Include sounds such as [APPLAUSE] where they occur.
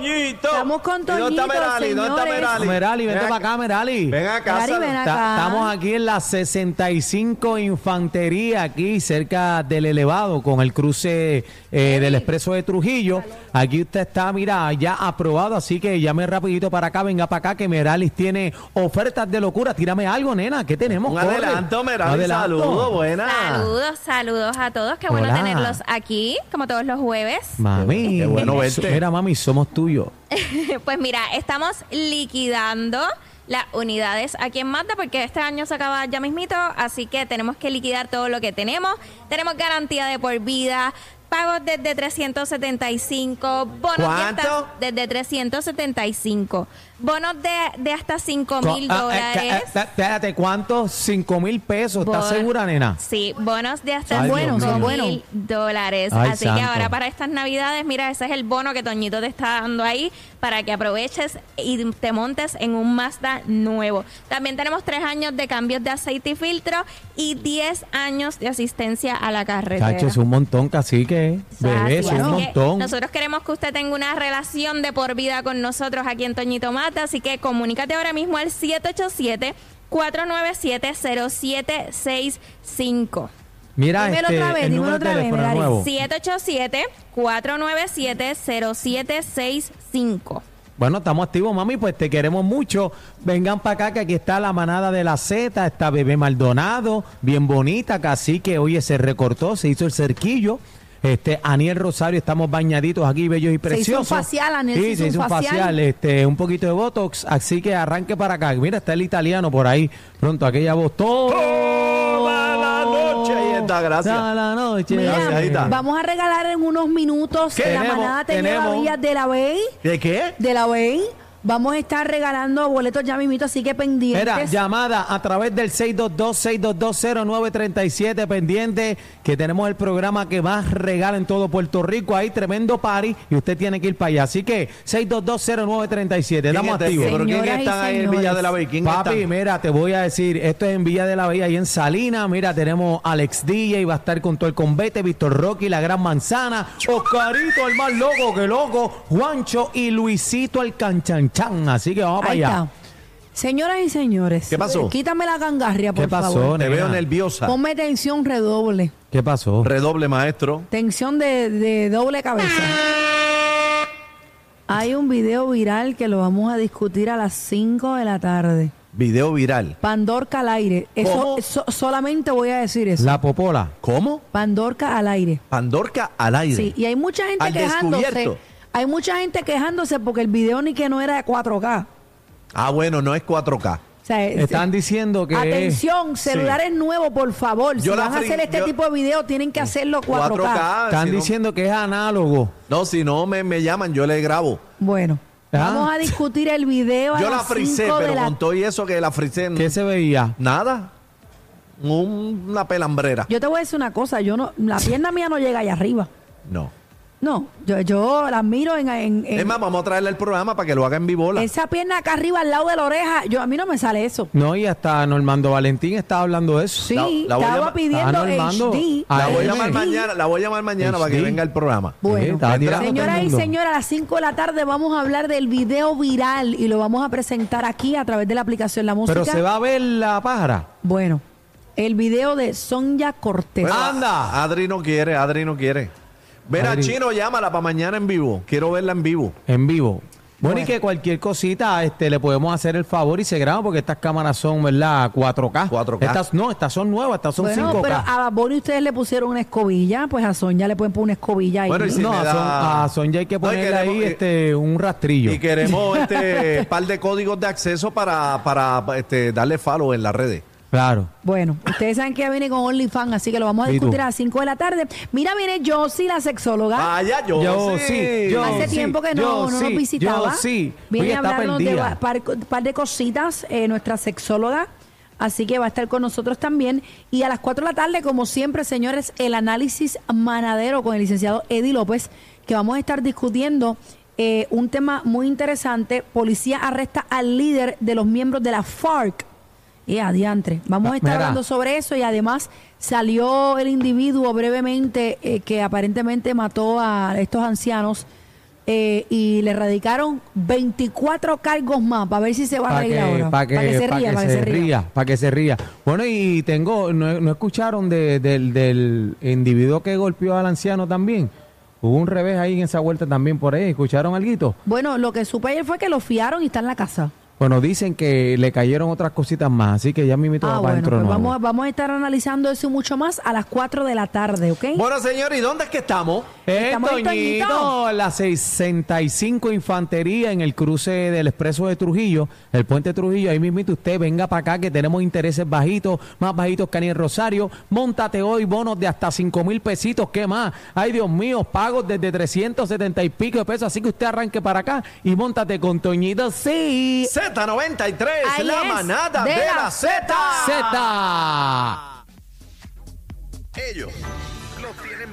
Toñito. Estamos con ¿Y ¿Dónde está Toñito, Merali? ¿Dónde está. Merali? Merali, vente Ven para acá, Merali. Ven acá. Merali, ven acá. Estamos aquí en la 65 Infantería, aquí cerca del elevado, con el cruce eh, del expreso de Trujillo. Aquí usted está, mira, ya aprobado, así que llame rapidito para acá, venga para acá, que Meralis tiene ofertas de locura. Tírame algo, nena, ¿qué tenemos? Un Corre. adelanto, Merali. Adelanto. Saludos, buena. Saludos, saludos a todos. Qué bueno tenerlos aquí, como todos los jueves. Mami, Qué bueno verte. Mira, mami, somos [LAUGHS] Pues mira, estamos liquidando las unidades aquí en Mazda porque este año se acaba ya mismito, así que tenemos que liquidar todo lo que tenemos. Tenemos garantía de por vida, pagos desde 375, bonos de hasta, ¿Cuánto? desde 375, bonos de, de hasta 5 mil Ah, eh, dólares. eh, Espérate, ¿cuántos? Cinco mil pesos. ¿Estás segura, nena? Sí, bonos de hasta Ay, Dios buenos, son mío. buenos. mil dólares. Ay, Así santo. que ahora para estas navidades, mira, ese es el bono que Toñito te está dando ahí para que aproveches y te montes en un Mazda nuevo. También tenemos tres años de cambios de aceite y filtro y 10 años de asistencia a la carretera. Chacho, es un montón, cacique. Bebé, es Así un que montón. Nosotros queremos que usted tenga una relación de por vida con nosotros aquí en Toñito Mata, así que comunícate ahora mismo al 787 497 0765. Mira, Dímelo este, otra vez, el dímelo número otra vez, teléfono Merari. nuevo. 787-497-0765. Bueno, estamos activos, mami, pues te queremos mucho. Vengan para acá, que aquí está la manada de la Z, está Bebé Maldonado, bien bonita, cacique, oye, se recortó, se hizo el cerquillo. Este, Aniel Rosario, estamos bañaditos aquí, bellos y Se hizo un preciosos. facial, Aniel Sí, se hizo un facial, este, un poquito de Botox, así que arranque para acá. Mira, está el italiano por ahí, pronto, aquella voz, todo. Toda la noche, ahí está, gracias. Toda la noche. Mira, Gracias, vamos a regalar en unos minutos ¿Qué? la Tenemos, manada tenemos. De la Bay. ¿De qué? De la Bay. Vamos a estar regalando boletos ya mismito, así que pendientes. Mira, llamada a través del 622-622-0937 pendiente que tenemos el programa que más regala en todo Puerto Rico. Hay tremendo party y usted tiene que ir para allá. Así que 622-0937, estamos ¿Quién activos. ¿Pero quién están ahí en. Villa de la Bay? ¿Quién Papi, están? mira, te voy a decir, esto es en Villa de la Bahía y en Salinas. Mira, tenemos Alex DJ, va a estar con todo el convete, Víctor Rocky, la Gran Manzana, Oscarito, el más loco que loco, Juancho y Luisito el canchanchan. Así que vamos para Ahí allá. está. Señoras y señores. ¿Qué pasó? Quítame la gangarria, por ¿Qué pasó, favor. Te nena? veo nerviosa. Ponme tensión redoble. ¿Qué pasó? Redoble, maestro. Tensión de, de doble cabeza. Hay un video viral que lo vamos a discutir a las 5 de la tarde. Video viral. Pandorca al aire. Eso, ¿Cómo? eso- solamente voy a decir eso. La popola. ¿Cómo? Pandorca al aire. Pandorca al aire. Sí, y hay mucha gente Al quejándose. descubierto. Hay mucha gente quejándose porque el video ni que no era de 4K. Ah, bueno, no es 4K. O sea, es- Están diciendo que... Atención, celulares nuevos, por favor. Yo si la van a fri- hacer este yo- tipo de video, tienen que hacerlo 4K. Están si no- diciendo que es análogo. No, si no me, me llaman, yo le grabo. Bueno, Ah. vamos a discutir el video a Yo la las frisé, 5 de pero la con todo y eso que la frisé. ¿Qué se veía? Nada. Un- una pelambrera. Yo te voy a decir una cosa, yo no, la pierna mía no llega allá arriba. No. No, yo, yo la miro en, en- en- Es más, vamos a traerle el programa para que lo haga en vivola. esa pierna acá arriba al lado de la oreja. Yo a mí no me sale eso. No, y hasta Normando Valentín estaba hablando de eso. Sí, La- la voy a estaba llamar- pidiendo Ah, Normando. HD. Ah, La voy a AM. llamar mañana, la voy a llamar mañana para que Sí. venga el programa. Bueno, Sí, estaba tirando todo el Señoras y mundo. señores, a las 5 de la tarde vamos a hablar del video viral y lo vamos a presentar aquí a través de la aplicación La Música. Pero se va a ver la pájara. Bueno, el video de Sonia Cortés. Bueno, ¡Anda! Adri no quiere, Adri no quiere. Verá, Adri. Chino, llámala para mañana en vivo. Quiero verla en vivo. En vivo. Bueno, Bueno. y que cualquier cosita este, le podemos hacer el favor y se graba porque estas cámaras son, ¿verdad? 4K. 4K. Estas, no, estas son nuevas, estas son bueno, 5K. pero a Bunny ustedes le pusieron una escobilla, pues a Sonia le pueden poner una escobilla ahí. Bueno, y si no, a, da- Son, a Sonja hay que No, ponerle ahí este, un rastrillo. Y queremos este [LAUGHS] par de códigos de acceso para, para este, darle follow en las redes. Claro. Bueno, ustedes saben que ya viene con OnlyFans, así que lo vamos a discutir a las 5 de la tarde. Mira, viene Josie, la sexóloga. Vaya, yo, Yo sí. sí, yo Hace sí, tiempo que no, yo no nos visitaba. sí. Viene a hablarnos de un par, par de cositas, eh, nuestra sexóloga. Así que va a estar con nosotros también. Y a las 4 de la tarde, como siempre, señores, el análisis manadero con el licenciado Eddie López, que vamos a estar discutiendo eh, un tema muy interesante. Policía arresta al líder de los miembros de la FARC. Y adiantre. Vamos a estar Mira. hablando sobre eso y además salió el individuo brevemente eh, que aparentemente mató a estos ancianos eh, y le radicaron 24 cargos más para ver si se va a Para reír que, ahora. pa' que, Pa' que se pa' ría, para que se ría. para que se ría. Bueno, y tengo, ¿no, no escucharon de- del, del individuo que golpeó al anciano también? Hubo un revés ahí en esa vuelta también por ahí. ¿Escucharon algo? Bueno, lo que supe ayer fue que lo fiaron y está en la casa. Bueno, dicen que le cayeron otras cositas más, así que ya mi mito Ah, va para bueno, adentro pues de nuevo. vamos, a- vamos a estar analizando eso mucho más a las 4 de la tarde, ¿ok? Bueno, señor, ¿y dónde es que estamos? Eh, Estamos en Toñito, Toñito. la 65 Infantería en el cruce del Expreso de Trujillo, el puente Trujillo, ahí mismito usted venga para acá que tenemos intereses bajitos, más bajitos que en Rosario, montate hoy bonos de hasta 5 mil pesitos, ¿qué más? Ay Dios mío, pagos desde 370 y pico de pesos, así que usted arranque para acá y montate con Toñito, sí, Z93, Ahí la es, manada de de, la Z. Z. Ellos los tienen